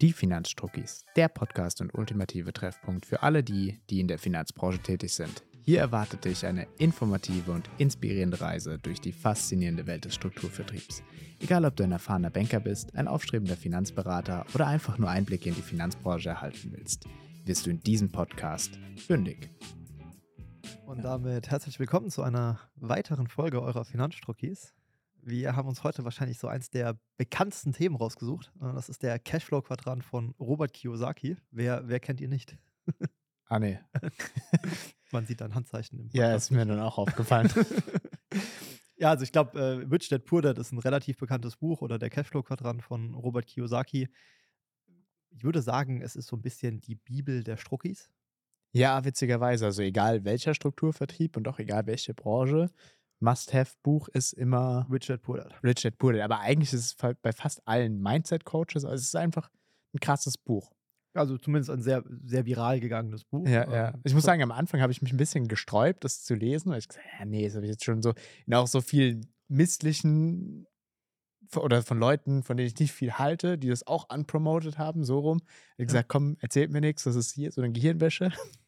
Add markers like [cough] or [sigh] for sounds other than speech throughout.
Die Finanzstruckis, der Podcast und ultimative Treffpunkt für alle die, die in der Finanzbranche tätig sind. Hier erwartet dich eine informative und inspirierende Reise durch die faszinierende Welt des Strukturvertriebs. Egal, ob du ein erfahrener Banker bist, ein aufstrebender Finanzberater oder einfach nur Einblicke in die Finanzbranche erhalten willst, wirst du in diesem Podcast fündig. Und damit herzlich willkommen zu einer weiteren Folge eurer Finanzstruckis. Wir haben uns heute wahrscheinlich so eins der bekanntesten Themen rausgesucht. Äh, Das ist der Cashflow-Quadrant von Robert Kiyosaki. Wer, wer kennt ihn nicht? Ah, nee. [laughs] Man sieht ein Handzeichen im Ja, Podcast ist mir dann auch aufgefallen. [laughs] Ja, also ich glaube, äh, Rich Dad Poor Dad ist ein relativ bekanntes Buch oder der Cashflow-Quadrant von Robert Kiyosaki. Ich würde sagen, es ist so ein bisschen die Bibel der Struckis. ja, witzigerweise. Also egal welcher Strukturvertrieb und auch egal welche Branche, Must-Have-Buch ist immer Rich Dad Poor Dad. Rich Dad Poor Dad. Aber eigentlich ist es bei fast allen Mindset-Coaches, also es ist einfach ein krasses Buch. Also zumindest ein sehr, sehr viral gegangenes Buch. Ja, ja. Ich muss sagen, am Anfang habe ich mich ein bisschen gesträubt, das zu lesen, weil ich gesagt ja, nee, das habe ich jetzt schon so, in auch so vielen misslichen oder von Leuten, von denen ich nicht viel halte, die das auch unpromoted haben, so rum. Ich Ja. gesagt, komm, erzählt mir nichts, das ist hier so eine Gehirnwäsche. [laughs]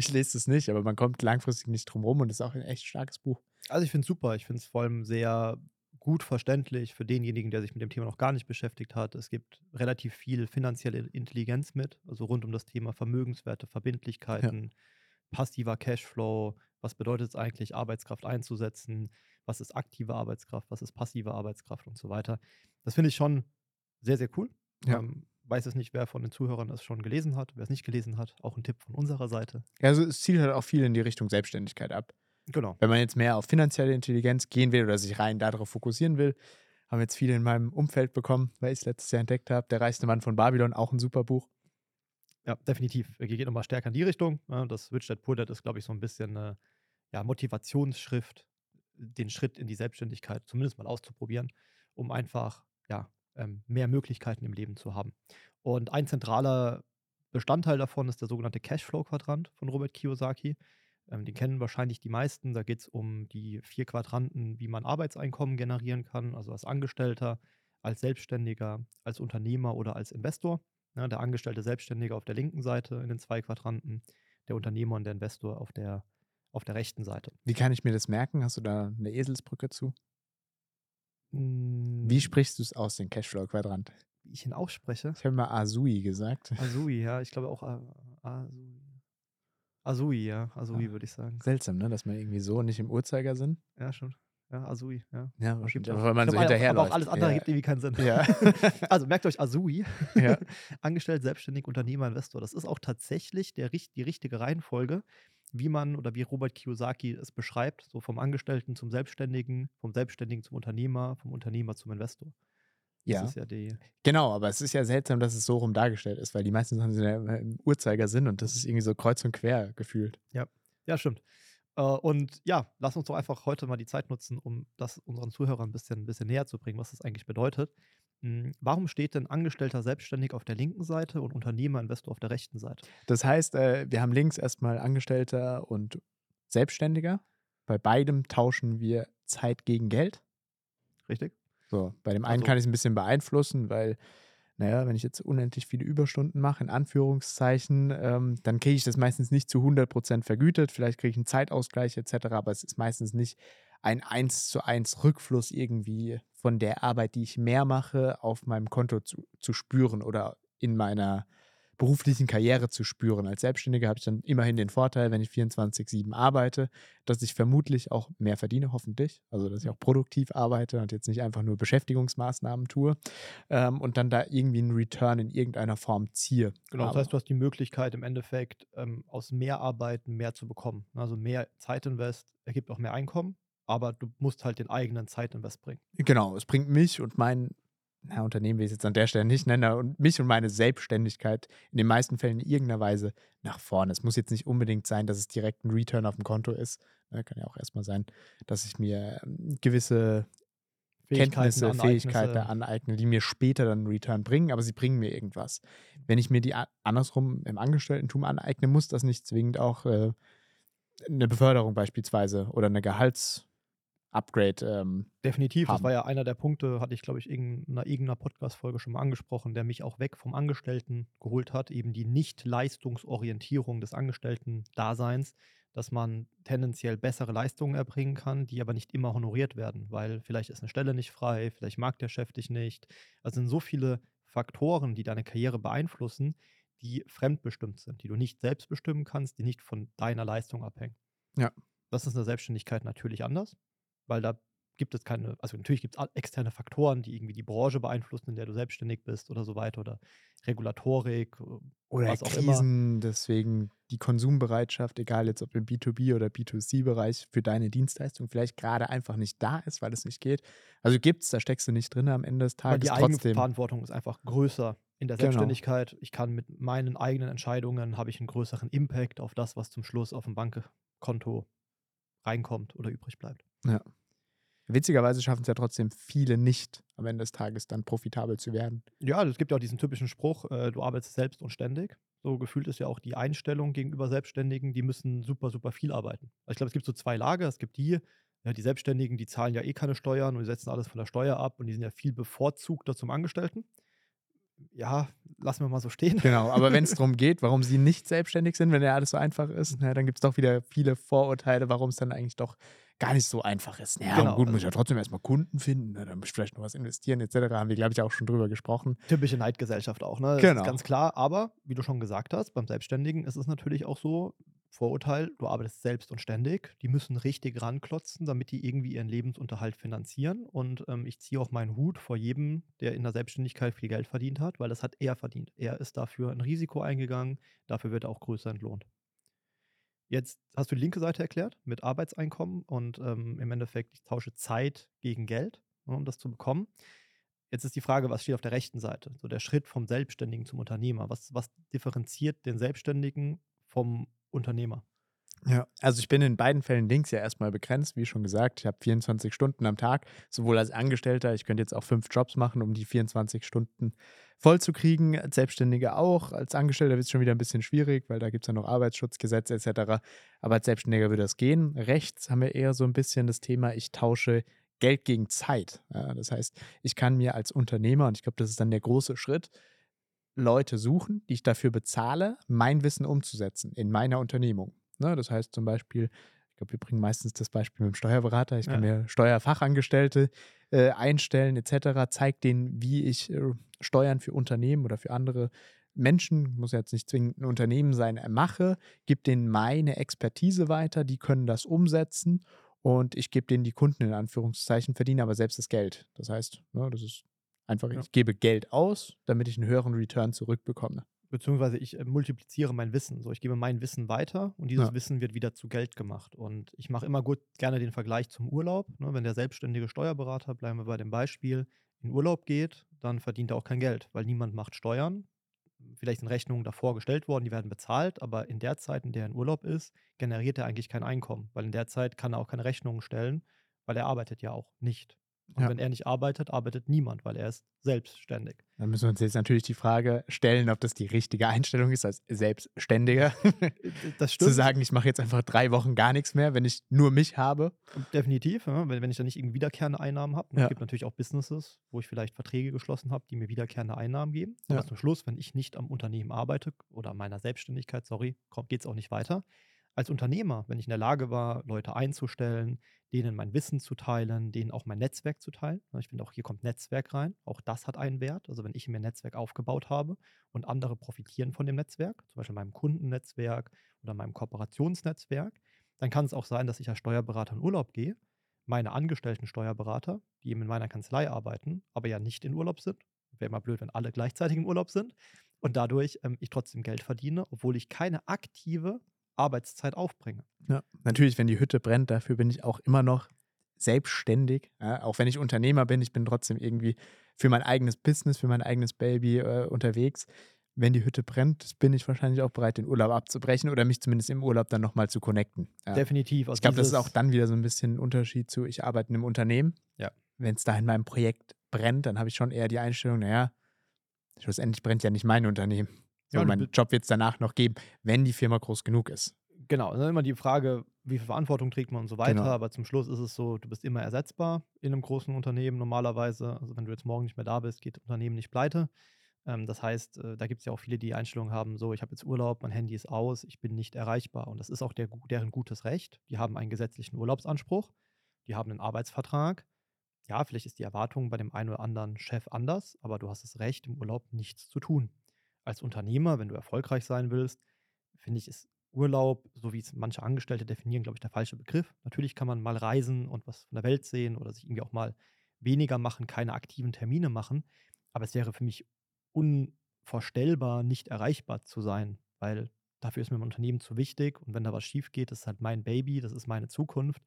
Ich lese es nicht, aber man kommt langfristig nicht drum rum und es ist auch ein echt starkes Buch. Also ich finde es super. Ich finde es vor allem sehr gut verständlich für denjenigen, der sich mit dem Thema noch gar nicht beschäftigt hat. Es gibt relativ viel finanzielle Intelligenz mit, also rund um das Thema Vermögenswerte, Verbindlichkeiten, passiver Cashflow. Was bedeutet es eigentlich, Arbeitskraft einzusetzen? Was ist aktive Arbeitskraft? Was ist passive Arbeitskraft und so weiter? Das finde ich schon sehr, sehr cool. Ja. Ähm, weiß es nicht, wer von den Zuhörern es schon gelesen hat. Wer es nicht gelesen hat, auch ein Tipp von unserer Seite. Ja, also es zielt halt auch viel in die Richtung Selbstständigkeit ab. Genau. Wenn man jetzt mehr auf finanzielle Intelligenz gehen will oder sich rein darauf fokussieren will, haben jetzt viele in meinem Umfeld bekommen, weil ich es letztes Jahr entdeckt habe. Der reichste Mann von Babylon, auch ein super Buch. Ja, definitiv. Geht nochmal stärker in die Richtung. Ja, das Rich Dad Poor Dad ist, glaube ich, so ein bisschen eine ja, Motivationsschrift, den Schritt in die Selbstständigkeit zumindest mal auszuprobieren, um einfach ja, ähm, mehr Möglichkeiten im Leben zu haben. Und ein zentraler Bestandteil davon ist der sogenannte Cashflow-Quadrant von Robert Kiyosaki. Ähm, den kennen wahrscheinlich die meisten. Da geht es um die vier Quadranten, wie man Arbeitseinkommen generieren kann, also als Angestellter, als Selbstständiger, als Unternehmer oder als Investor. Ja, der angestellte Selbstständige auf der linken Seite in den zwei Quadranten, der Unternehmer und der Investor auf der, auf der rechten Seite. Wie kann ich mir das merken? Hast du da eine Eselsbrücke zu? Mm, Wie sprichst du es aus, den Cashflow-Quadrant? wie ich ihn ausspreche? Ich habe mal Asui gesagt. Azui, ja, ich glaube auch Azui. Azui, ja, Azui Ah. würde ich sagen. Seltsam, ne? Dass man irgendwie so nicht im Uhrzeigersinn. Ja, schon. Ja, Azui, ja. Ja, Gibt auch- Aber weil man so hinterherläuft. Aber auch alles andere ja. gibt irgendwie keinen Sinn. Ja. [laughs] also merkt euch Azui, Ja. [laughs] angestellt, selbstständig, Unternehmer, Investor. Das ist auch tatsächlich der, die richtige Reihenfolge, wie man oder wie Robert Kiyosaki es beschreibt, so vom Angestellten zum Selbstständigen, vom Selbstständigen zum Unternehmer, vom Unternehmer zum Investor. Das ja. ist ja die. Genau, aber es ist ja seltsam, dass es so rum dargestellt ist, weil die meisten Sachen sind ja im Uhrzeigersinn und das ist irgendwie so kreuz und quer gefühlt. Ja, stimmt. Äh, Und ja, lass uns doch einfach heute mal die Zeit nutzen, um das unseren Zuhörern ein bisschen, ein bisschen näher zu bringen, was das eigentlich bedeutet. Hm, Warum steht denn Angestellter selbstständig auf der linken Seite und Unternehmer, Investor auf der rechten Seite? Das heißt, äh, wir haben links erstmal Angestellter und Selbstständiger. Bei beidem tauschen wir Zeit gegen Geld. Richtig? So, bei dem einen Also- kann ich es ein bisschen beeinflussen, weil, naja, wenn ich jetzt unendlich viele Überstunden mache, in Anführungszeichen, ähm, dann kriege ich das meistens nicht zu 100% vergütet. Vielleicht kriege ich einen Zeitausgleich etc., aber es ist meistens nicht ein 1 zu 1 Rückfluss irgendwie von der Arbeit, die ich mehr mache, auf meinem Konto zu, zu spüren oder in meiner beruflichen Karriere zu spüren. Als Selbstständiger habe ich dann immerhin den Vorteil, wenn ich 24-7 arbeite, dass ich vermutlich auch mehr verdiene, hoffentlich. Also, dass ich auch produktiv arbeite und jetzt nicht einfach nur Beschäftigungsmaßnahmen tue ähm, und dann da irgendwie einen Return in irgendeiner Form ziehe. Genau, das heißt, du hast die Möglichkeit im Endeffekt ähm, aus mehr Arbeiten mehr zu bekommen. Also mehr Zeitinvest ergibt auch mehr Einkommen, aber du musst halt den eigenen Zeitinvest bringen. Genau, es bringt mich und mein na, Unternehmen will ich es jetzt an der Stelle nicht nennen, und mich und meine Selbstständigkeit in den meisten Fällen in irgendeiner Weise nach vorne. Es muss jetzt nicht unbedingt sein, dass es direkt ein Return auf dem Konto ist. Ne, kann ja auch erstmal sein, dass ich mir ähm, gewisse Kenntnisse, Aneignisse. Fähigkeiten aneigne, die mir später dann einen Return bringen, aber sie bringen mir irgendwas. Wenn ich mir die andersrum im Angestelltentum aneigne, muss das nicht zwingend auch äh, eine Beförderung beispielsweise oder eine Gehalts, Upgrade. Ähm, Definitiv, das haben. war ja einer der Punkte, hatte ich, glaube ich, in einer irgendeiner Podcast-Folge schon mal angesprochen, der mich auch weg vom Angestellten geholt hat, eben die Nicht-Leistungsorientierung des Angestellten-Daseins, dass man tendenziell bessere Leistungen erbringen kann, die aber nicht immer honoriert werden, weil vielleicht ist eine Stelle nicht frei, vielleicht mag der Chef dich nicht. Also sind so viele Faktoren, die deine Karriere beeinflussen, die fremdbestimmt sind, die du nicht selbst bestimmen kannst, die nicht von deiner Leistung abhängen. Ja. Das ist in der Selbstständigkeit natürlich anders, weil da gibt es keine, also natürlich gibt es externe Faktoren, die irgendwie die Branche beeinflussen, in der du selbstständig bist oder so weiter oder Regulatorik äh, Oder was auch immer. Krisen, deswegen die Konsumbereitschaft, egal jetzt ob im B2B oder B2C-Bereich, für deine Dienstleistung vielleicht gerade einfach nicht da ist, weil es nicht geht. Also gibt es, da steckst du nicht drin am Ende des Weil Tages die trotzdem. Eigenverantwortung ist einfach größer in der Genau. Selbstständigkeit. Ich kann mit meinen eigenen Entscheidungen, habe ich einen größeren Impact auf das, was zum Schluss auf dem Bankkonto reinkommt oder übrig bleibt. Witzigerweise schaffen es ja trotzdem viele nicht, am Ende des Tages dann profitabel zu werden. Ja, also es gibt ja auch diesen typischen Spruch, äh, du arbeitest selbst und ständig. So gefühlt ist ja auch die Einstellung gegenüber Selbstständigen, die müssen super, super viel arbeiten. Also ich glaube, es gibt so zwei Lager. Es gibt die, ja, die Selbstständigen, die zahlen ja eh keine Steuern und die setzen alles von der Steuer ab und die sind ja viel bevorzugter zum Angestellten. Ja, lassen wir mal so stehen. Genau, aber wenn es [laughs] darum geht, warum sie nicht selbstständig sind, wenn ja alles so einfach ist, na, dann gibt es doch wieder viele Vorurteile, warum es dann eigentlich doch gar nicht so einfach ist. Ja, Genau, gut, muss ich also- ja trotzdem erstmal Kunden finden, na, dann muss ich vielleicht noch was investieren, etc. Haben wir, glaube ich, auch schon drüber gesprochen. Typische Neidgesellschaft auch, ne? Das Genau. ist ganz klar. Aber wie du schon gesagt hast, beim Selbstständigen ist es natürlich auch so, Vorurteil, du arbeitest selbst und ständig. Die müssen richtig ranklotzen, damit die irgendwie ihren Lebensunterhalt finanzieren. Und ähm, ich ziehe auch meinen Hut vor jedem, der in der Selbstständigkeit viel Geld verdient hat, weil das hat er verdient. Er ist dafür ein Risiko eingegangen, dafür wird er auch größer entlohnt. Jetzt hast du die linke Seite erklärt mit Arbeitseinkommen und ähm, im Endeffekt, ich tausche Zeit gegen Geld, ne, um das zu bekommen. Jetzt ist die Frage, was steht auf der rechten Seite? So der Schritt vom Selbstständigen zum Unternehmer. Was, was differenziert den Selbstständigen vom Unternehmer? Ja, also ich bin in beiden Fällen links ja erstmal begrenzt, wie schon gesagt. Ich habe 24 Stunden am Tag, sowohl als Angestellter, ich könnte jetzt auch fünf Jobs machen, um die 24 Stunden voll zu kriegen. Als Selbstständiger auch. Als Angestellter wird es schon wieder ein bisschen schwierig, weil da gibt es ja noch Arbeitsschutzgesetze etc. Aber als Selbstständiger würde das gehen. Rechts haben wir eher so ein bisschen das Thema, ich tausche Geld gegen Zeit. Ja, das heißt, ich kann mir als Unternehmer, und ich glaube, das ist dann der große Schritt, Leute suchen, die ich dafür bezahle, mein Wissen umzusetzen in meiner Unternehmung. Ne, das heißt zum Beispiel, ich glaube, wir bringen meistens das Beispiel mit dem Steuerberater. Ich kann Ja. mir Steuerfachangestellte äh, einstellen etc., zeigt denen, wie ich äh, Steuern für Unternehmen oder für andere Menschen, muss jetzt nicht zwingend ein Unternehmen sein, äh, mache, gebe denen meine Expertise weiter, die können das umsetzen und ich gebe denen die Kunden in Anführungszeichen, verdiene aber selbst das Geld. Das heißt, ne, das ist einfach, Ja. ich gebe Geld aus, damit ich einen höheren Return zurückbekomme. Beziehungsweise ich äh, multipliziere mein Wissen. So, ich gebe mein Wissen weiter und dieses Ja. Wissen wird wieder zu Geld gemacht. Und ich mache immer gut gerne den Vergleich zum Urlaub. Ne? Wenn der selbstständige Steuerberater, bleiben wir bei dem Beispiel, in Urlaub geht, dann verdient er auch kein Geld, weil niemand macht Steuern. Vielleicht sind Rechnungen davor gestellt worden, die werden bezahlt, aber in der Zeit, in der er in Urlaub ist, generiert er eigentlich kein Einkommen, weil in der Zeit kann er auch keine Rechnungen stellen, weil er arbeitet ja auch nicht. Und Ja. wenn er nicht arbeitet, arbeitet niemand, weil er ist selbstständig. Dann müssen wir uns jetzt natürlich die Frage stellen, ob das die richtige Einstellung ist, als Selbstständiger. [laughs] Das Zu sagen, ich mache jetzt einfach drei Wochen gar nichts mehr, wenn ich nur mich habe. Definitiv, ja, wenn, ich dann nicht irgendwie wiederkehrende Einnahmen habe. Es Ja. gibt natürlich auch Businesses, wo ich vielleicht Verträge geschlossen habe, die mir wiederkehrende Einnahmen geben. Ja. Aber zum Schluss, wenn ich nicht am Unternehmen arbeite oder an meiner Selbstständigkeit, sorry, geht es auch nicht weiter. Als Unternehmer, wenn ich in der Lage war, Leute einzustellen, denen mein Wissen zu teilen, denen auch mein Netzwerk zu teilen. ne, Ich finde auch, hier kommt Netzwerk rein. Auch das hat einen Wert. Also wenn ich mir ein Netzwerk aufgebaut habe und andere profitieren von dem Netzwerk, zum Beispiel meinem Kundennetzwerk oder meinem Kooperationsnetzwerk, dann kann es auch sein, dass ich als Steuerberater in Urlaub gehe, meine angestellten Steuerberater, die eben in meiner Kanzlei arbeiten, aber ja nicht in Urlaub sind. Wäre immer blöd, wenn alle gleichzeitig im Urlaub sind. Und dadurch ähm, ich trotzdem Geld verdiene, obwohl ich keine aktive Arbeitszeit aufbringe. Ja. Natürlich, wenn die Hütte brennt, dafür bin ich auch immer noch selbstständig. Ja, auch wenn ich Unternehmer bin, ich bin trotzdem irgendwie für mein eigenes Business, für mein eigenes Baby äh, unterwegs. Wenn die Hütte brennt, bin ich wahrscheinlich auch bereit, den Urlaub abzubrechen oder mich zumindest im Urlaub dann nochmal zu connecten. Ja. Definitiv. Also Ich glaube, das ist auch dann wieder so ein bisschen ein Unterschied zu, ich arbeite in einem Unternehmen. Ja. Wenn es da in meinem Projekt brennt, dann habe ich schon eher die Einstellung, naja, schlussendlich brennt ja nicht mein Unternehmen. So, Ja, meinen Job wird es danach noch geben, wenn die Firma groß genug ist. Genau, ne, immer die Frage, wie viel Verantwortung trägt man und so weiter. Genau. Aber zum Schluss ist es so, du bist immer ersetzbar in einem großen Unternehmen normalerweise. Also wenn du jetzt morgen nicht mehr da bist, geht das Unternehmen nicht pleite. Ähm, das heißt, äh, da gibt es ja auch viele, die die Einstellung haben, so, ich habe jetzt Urlaub, mein Handy ist aus, ich bin nicht erreichbar. Und das ist auch der, deren gutes Recht. Die haben einen gesetzlichen Urlaubsanspruch, die haben einen Arbeitsvertrag. Ja, vielleicht ist die Erwartung bei dem einen oder anderen Chef anders, aber du hast das Recht, im Urlaub nichts zu tun. Als Unternehmer, wenn du erfolgreich sein willst, finde ich, ist Urlaub, so wie es manche Angestellte definieren, glaube ich, der falsche Begriff. Natürlich kann man mal reisen und was von der Welt sehen oder sich irgendwie auch mal weniger machen, keine aktiven Termine machen. Aber es wäre für mich unvorstellbar, nicht erreichbar zu sein, weil dafür ist mir mein Unternehmen zu wichtig. Und wenn da was schief geht, das ist halt mein Baby, das ist meine Zukunft,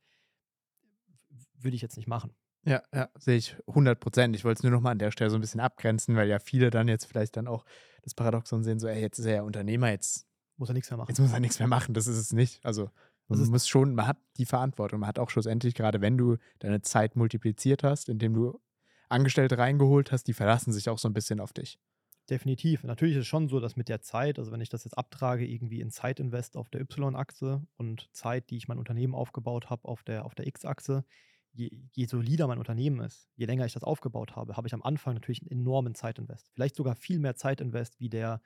würde ich jetzt nicht machen. Ja, ja, sehe ich 100 Prozent. Ich wollte es nur noch mal an der Stelle so ein bisschen abgrenzen, weil ja viele dann jetzt vielleicht dann auch das Paradoxon sehen, so, ey, jetzt ist er ja Unternehmer, jetzt, Muss er nichts mehr machen. jetzt muss er nichts mehr machen. Das ist es nicht. Also, Das man ist- muss schon, man hat die Verantwortung. Man hat auch schlussendlich, gerade wenn du deine Zeit multipliziert hast, indem du Angestellte reingeholt hast, die verlassen sich auch so ein bisschen auf dich. Definitiv. Natürlich ist es schon so, dass mit der Zeit, also wenn ich das jetzt abtrage, irgendwie in Zeitinvest auf der Y-Achse und Zeit, die ich mein Unternehmen aufgebaut habe, auf der, auf der X-Achse, je, je solider mein Unternehmen ist, je länger ich das aufgebaut habe, habe ich am Anfang natürlich einen enormen Zeitinvest. Vielleicht sogar viel mehr Zeitinvest wie der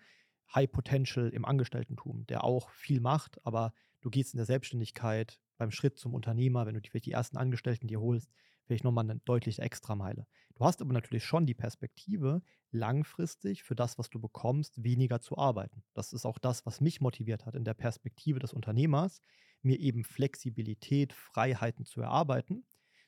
High Potential im Angestelltentum, der auch viel macht, aber du gehst in der Selbstständigkeit beim Schritt zum Unternehmer, wenn du die, vielleicht die ersten Angestellten dir holst, vielleicht nochmal eine deutliche Extrameile. Du hast aber natürlich schon die Perspektive, langfristig für das, was du bekommst, weniger zu arbeiten. Das ist auch das, was mich motiviert hat in der Perspektive des Unternehmers, mir eben Flexibilität, Freiheiten zu erarbeiten,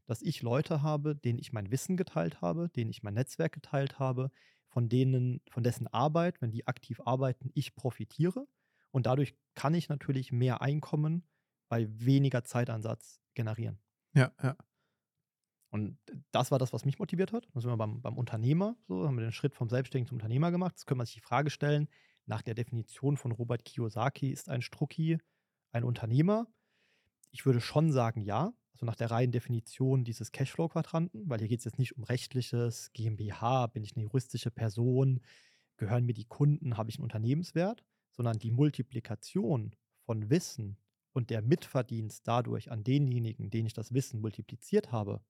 dass ich Leute habe, denen ich mein Wissen geteilt habe, denen ich mein Netzwerk geteilt habe, von denen, von dessen Arbeit, wenn die aktiv arbeiten, ich profitiere. Und dadurch kann ich natürlich mehr Einkommen bei weniger Zeitansatz generieren. Ja, ja. Und das war das, was mich motiviert hat. Da sind wir beim, beim Unternehmer, so haben wir den Schritt vom Selbstständigen zum Unternehmer gemacht. Jetzt können wir sich die Frage stellen, nach der Definition von Robert Kiyosaki ist ein Strucki ein Unternehmer? Ich würde schon sagen, ja. Also nach der reinen Definition dieses Cashflow-Quadranten, weil hier geht es jetzt nicht um rechtliches, GmbH, bin ich eine juristische Person, gehören mir die Kunden, habe ich einen Unternehmenswert, sondern die Multiplikation von Wissen und der Mitverdienst dadurch an denjenigen, denen ich das Wissen multipliziert habe,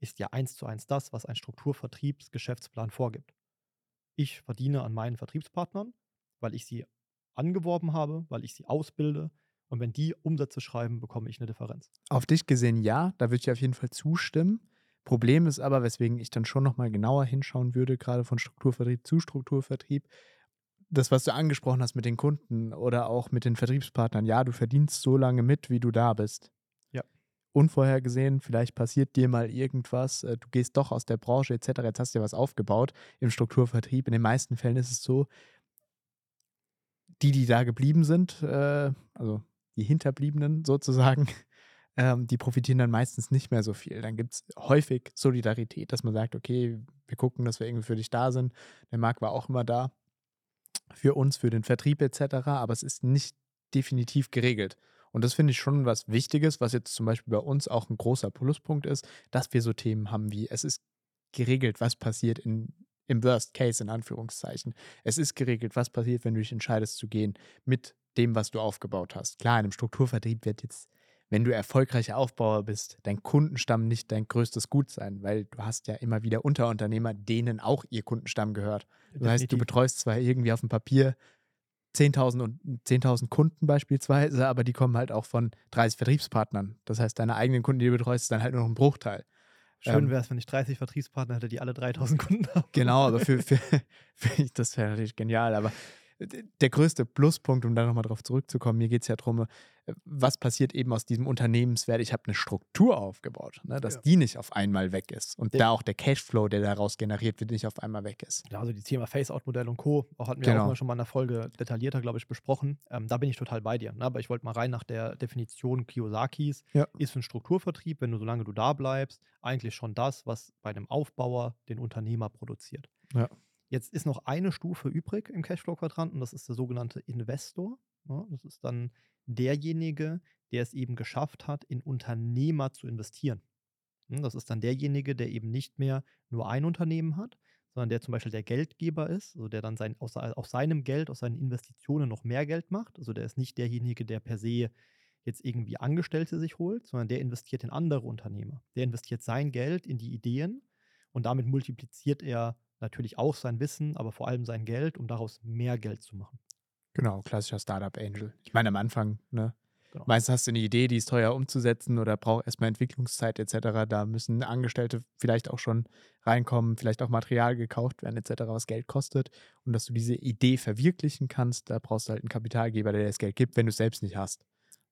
ist ja eins zu eins das, was ein Strukturvertriebsgeschäftsplan vorgibt. Ich verdiene an meinen Vertriebspartnern, weil ich sie angeworben habe, weil ich sie ausbilde. Und wenn die Umsätze schreiben, bekomme ich eine Differenz. Auf dich gesehen ja, da würde ich auf jeden Fall zustimmen. Problem ist aber, weswegen ich dann schon nochmal genauer hinschauen würde, gerade von Strukturvertrieb zu Strukturvertrieb, das, was du angesprochen hast mit den Kunden oder auch mit den Vertriebspartnern, ja, du verdienst so lange mit, wie du da bist. Ja. Unvorhergesehen, vielleicht passiert dir mal irgendwas, äh, du gehst doch aus der Branche etc., jetzt hast du dir was aufgebaut im Strukturvertrieb. In den meisten Fällen ist es so, die, die da geblieben sind, äh, also die Hinterbliebenen sozusagen, [laughs] ähm, die profitieren dann meistens nicht mehr so viel. Dann gibt es häufig Solidarität, dass man sagt, okay, wir gucken, dass wir irgendwie für dich da sind. Der Markt war auch immer da für uns, für den Vertrieb etc., aber es ist nicht definitiv geregelt. Und das finde ich schon was Wichtiges, was jetzt zum Beispiel bei uns auch ein großer Pluspunkt ist, dass wir so Themen haben wie, es ist geregelt, was passiert in, im Worst Case in Anführungszeichen. Es ist geregelt, was passiert, wenn du dich entscheidest zu gehen mit dem, was du aufgebaut hast. Klar, in einem Strukturvertrieb wird jetzt, wenn du erfolgreicher Aufbauer bist, dein Kundenstamm nicht dein größtes Gut sein, weil du hast ja immer wieder Unterunternehmer, denen auch ihr Kundenstamm gehört. Das heißt, du betreust zwar irgendwie auf dem Papier 10.000 und 10.000 Kunden beispielsweise, aber die kommen halt auch von 30 Vertriebspartnern. Das heißt, deine eigenen Kunden, die du betreust, ist dann halt nur noch ein Bruchteil. Schön ähm, wäre es, wenn ich 30 Vertriebspartner hätte, die alle 3000 Kunden haben. Genau, aber für, [laughs] für, für das wäre natürlich genial. Aber der größte Pluspunkt, um da nochmal drauf zurückzukommen, mir geht es ja darum, was passiert eben aus diesem Unternehmenswert. Ich habe eine Struktur aufgebaut, ne, dass Ja. die nicht auf einmal weg ist und Der- da auch der Cashflow, der daraus generiert wird, nicht auf einmal weg ist. Ja, also die Thema Face-Out-Modell und Co. Auch hatten wir Genau. auch mal schon mal in der Folge detaillierter, glaube ich, besprochen. Ähm, da bin ich total bei dir. Ne? Aber ich wollte mal rein nach der Definition Kiyosakis. Ja. Ist ein Strukturvertrieb, wenn du, solange du da bleibst, eigentlich schon das, was bei einem Aufbauer den Unternehmer produziert. Ja. Jetzt ist noch eine Stufe übrig im Cashflow-Quadranten, das ist der sogenannte Investor. Ja, das ist dann derjenige, der es eben geschafft hat, in Unternehmer zu investieren. Hm, Das ist dann derjenige, der eben nicht mehr nur ein Unternehmen hat, sondern der zum Beispiel der Geldgeber ist, also der dann sein, aus, aus seinem Geld, aus seinen Investitionen noch mehr Geld macht. Also der ist nicht derjenige, der per se jetzt irgendwie Angestellte sich holt, sondern der investiert in andere Unternehmer. Der investiert sein Geld in die Ideen und damit multipliziert er natürlich auch sein Wissen, aber vor allem sein Geld, um daraus mehr Geld zu machen. Genau, klassischer Startup Angel. Ich meine, am Anfang, ne? Genau. Meistens hast du eine Idee, die ist teuer umzusetzen oder braucht erstmal Entwicklungszeit etc. Da müssen Angestellte vielleicht auch schon reinkommen, vielleicht auch Material gekauft werden etc., was Geld kostet. Und dass du diese Idee verwirklichen kannst, da brauchst du halt einen Kapitalgeber, der dir das Geld gibt, wenn du es selbst nicht hast.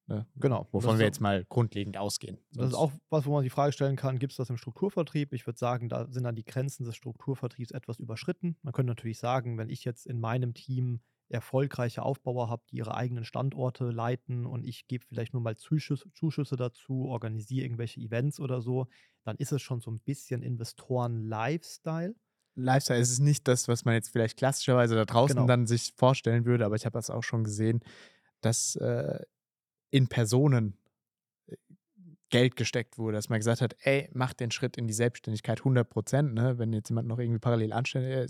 Ne? Genau. Wovon wir jetzt mal grundlegend ausgehen. Das ist auch was, wo man die Frage stellen kann, gibt es das im Strukturvertrieb? Ich würde sagen, da sind dann die Grenzen des Strukturvertriebs etwas überschritten. Man könnte natürlich sagen, wenn ich jetzt in meinem Team erfolgreiche Aufbauer habe, die ihre eigenen Standorte leiten und ich gebe vielleicht nur mal Zuschüsse, Zuschüsse dazu, organisiere irgendwelche Events oder so, dann ist es schon so ein bisschen Investoren-Lifestyle. Lifestyle ist es nicht das, was man jetzt vielleicht klassischerweise da draußen genau. dann sich vorstellen würde, aber ich habe das auch schon gesehen, dass äh, in Personen äh, Geld gesteckt wurde, dass man gesagt hat, ey, mach den Schritt in die Selbstständigkeit 100 Prozent, ne? wenn jetzt jemand noch irgendwie parallel äh,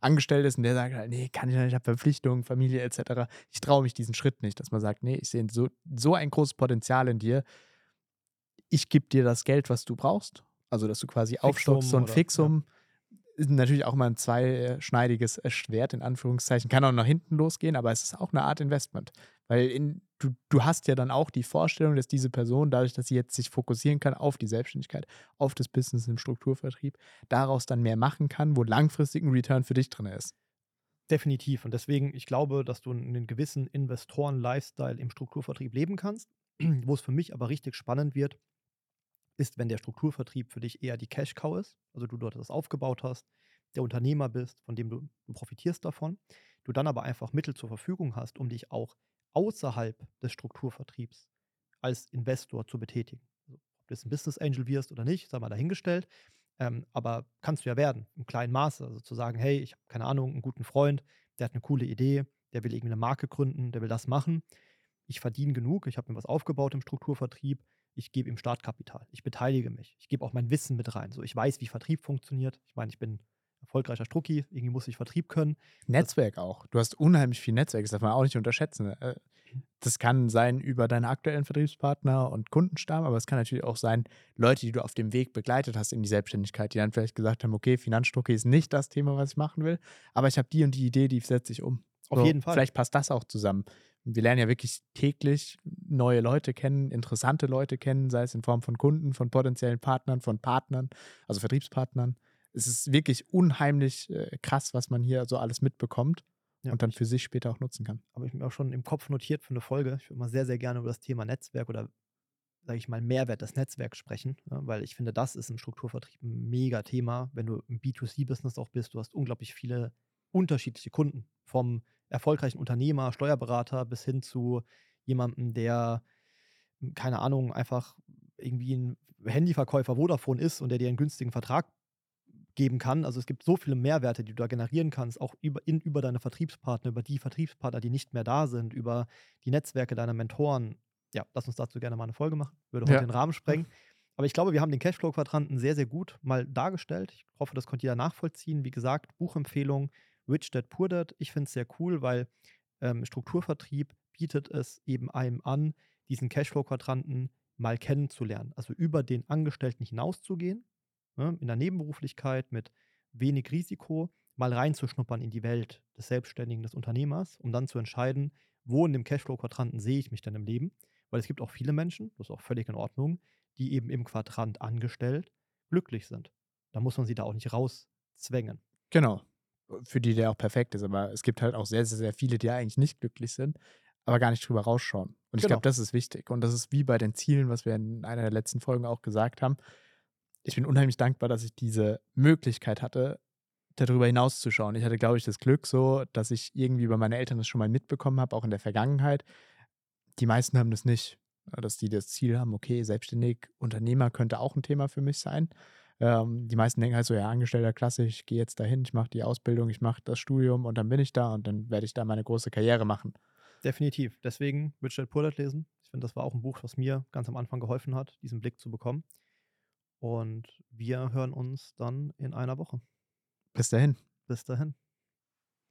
angestellt ist und der sagt halt, nee, kann ich nicht, ich habe Verpflichtungen, Familie etc. Ich traue mich diesen Schritt nicht, dass man sagt, nee, ich sehe so, so ein großes Potenzial in dir. Ich gebe dir das Geld, was du brauchst. Also, dass du quasi Fixum aufstockst, so ein oder, Fixum. Ja. Ist natürlich auch mal ein zweischneidiges Schwert, in Anführungszeichen. Kann auch nach hinten losgehen, aber es ist auch eine Art Investment. Weil in, du, du hast ja dann auch die Vorstellung, dass diese Person, dadurch, dass sie jetzt sich fokussieren kann auf die Selbstständigkeit, auf das Business im Strukturvertrieb, daraus dann mehr machen kann, wo langfristig ein Return für dich drin ist. Definitiv. Und deswegen, ich glaube, dass du einen gewissen Investoren-Lifestyle im Strukturvertrieb leben kannst. Wo es für mich aber richtig spannend wird, ist, wenn der Strukturvertrieb für dich eher die Cash-Cow ist, also du dort das aufgebaut hast, der Unternehmer bist, von dem du, du profitierst davon, du dann aber einfach Mittel zur Verfügung hast, um dich auch außerhalb des Strukturvertriebs als Investor zu betätigen. Also, ob du jetzt ein Business Angel wirst oder nicht, sei mal dahingestellt. Ähm, aber kannst du ja werden, im kleinen Maße. Also zu sagen, hey, ich habe keine Ahnung, einen guten Freund, der hat eine coole Idee, der will irgendwie eine Marke gründen, der will das machen. Ich verdiene genug, ich habe mir was aufgebaut im Strukturvertrieb, ich gebe ihm Startkapital, ich beteilige mich, ich gebe auch mein Wissen mit rein. So, ich weiß, wie Vertrieb funktioniert. Ich meine, ich bin erfolgreicher Strucki, irgendwie muss ich Vertrieb können. Netzwerk auch. Du hast unheimlich viel Netzwerk, das darf man auch nicht unterschätzen. Äh, das kann sein über deine aktuellen Vertriebspartner und Kundenstamm, aber es kann natürlich auch sein, Leute, die du auf dem Weg begleitet hast in die Selbstständigkeit, die dann vielleicht gesagt haben, okay, Finanzstrucki ist nicht das Thema, was ich machen will, aber ich habe die und die Idee, die setze ich um. Auf so, jeden Fall. Vielleicht passt das auch zusammen. Wir lernen ja wirklich täglich neue Leute kennen, interessante Leute kennen, sei es in Form von Kunden, von potenziellen Partnern, von Partnern, also Vertriebspartnern es ist wirklich unheimlich äh, krass, was man hier so alles mitbekommt ja. und dann für sich später auch nutzen kann. Aber ich mir auch schon im Kopf notiert für eine Folge. Ich würde mal sehr, sehr gerne über das Thema Netzwerk oder, sage ich mal, Mehrwert des Netzwerks sprechen, ja, ne? weil ich finde, das ist im Strukturvertrieb ein mega Thema. Wenn du im B2C-Business auch bist, du hast unglaublich viele unterschiedliche Kunden. Vom erfolgreichen Unternehmer, Steuerberater bis hin zu jemandem, der, keine Ahnung, einfach irgendwie ein Handyverkäufer Vodafone ist und der dir einen günstigen Vertrag geben kann. Also es gibt so viele Mehrwerte, die du da generieren kannst, auch über, in, über deine Vertriebspartner, über die Vertriebspartner, die nicht mehr da sind, über die Netzwerke deiner Mentoren. Ja, lass uns dazu gerne mal eine Folge machen. Würde heute ja. den Rahmen sprengen. Aber ich glaube, wir haben den Cashflow-Quadranten sehr, sehr gut mal dargestellt. Ich hoffe, das konnte jeder nachvollziehen. Wie gesagt, Buchempfehlung Rich Dad Poor Dad. Ich finde es sehr cool, weil ähm, Strukturvertrieb bietet es eben einem an, diesen Cashflow-Quadranten mal kennenzulernen. Also über den Angestellten hinauszugehen ne, in der Nebenberuflichkeit mit wenig Risiko mal reinzuschnuppern in die Welt des Selbstständigen, des Unternehmers, um dann zu entscheiden, wo in dem Cashflow-Quadranten sehe ich mich denn im Leben. Weil es gibt auch viele Menschen, das ist auch völlig in Ordnung, die eben im Quadrant angestellt glücklich sind. Da muss man sie da auch nicht rauszwängen. Genau. Für die der auch perfekt ist. Aber es gibt halt auch sehr, sehr, sehr viele, die eigentlich nicht glücklich sind, aber gar nicht drüber rausschauen. Und ich genau. glaube, das ist wichtig. Und das ist wie bei den Zielen, was wir in einer der letzten Folgen auch gesagt haben ich bin unheimlich dankbar, dass ich diese Möglichkeit hatte, darüber hinauszuschauen. Ich hatte, glaube ich, das Glück so, dass ich irgendwie bei meinen Eltern das schon mal mitbekommen habe, auch in der Vergangenheit. Die meisten haben das nicht, dass die das Ziel haben, okay, selbstständig, Unternehmer könnte auch ein Thema für mich sein. Ähm, die meisten denken halt so, ja, Angestellter, klasse, ich gehe jetzt dahin, ich mache die Ausbildung, ich mache das Studium und dann bin ich da und dann werde ich da meine große Karriere machen. Definitiv. Deswegen Richard Poordat lesen. Ich finde, das war auch ein Buch, was mir ganz am Anfang geholfen hat, diesen Blick zu bekommen. Und wir hören uns dann in einer Woche. Bis dahin. Bis dahin.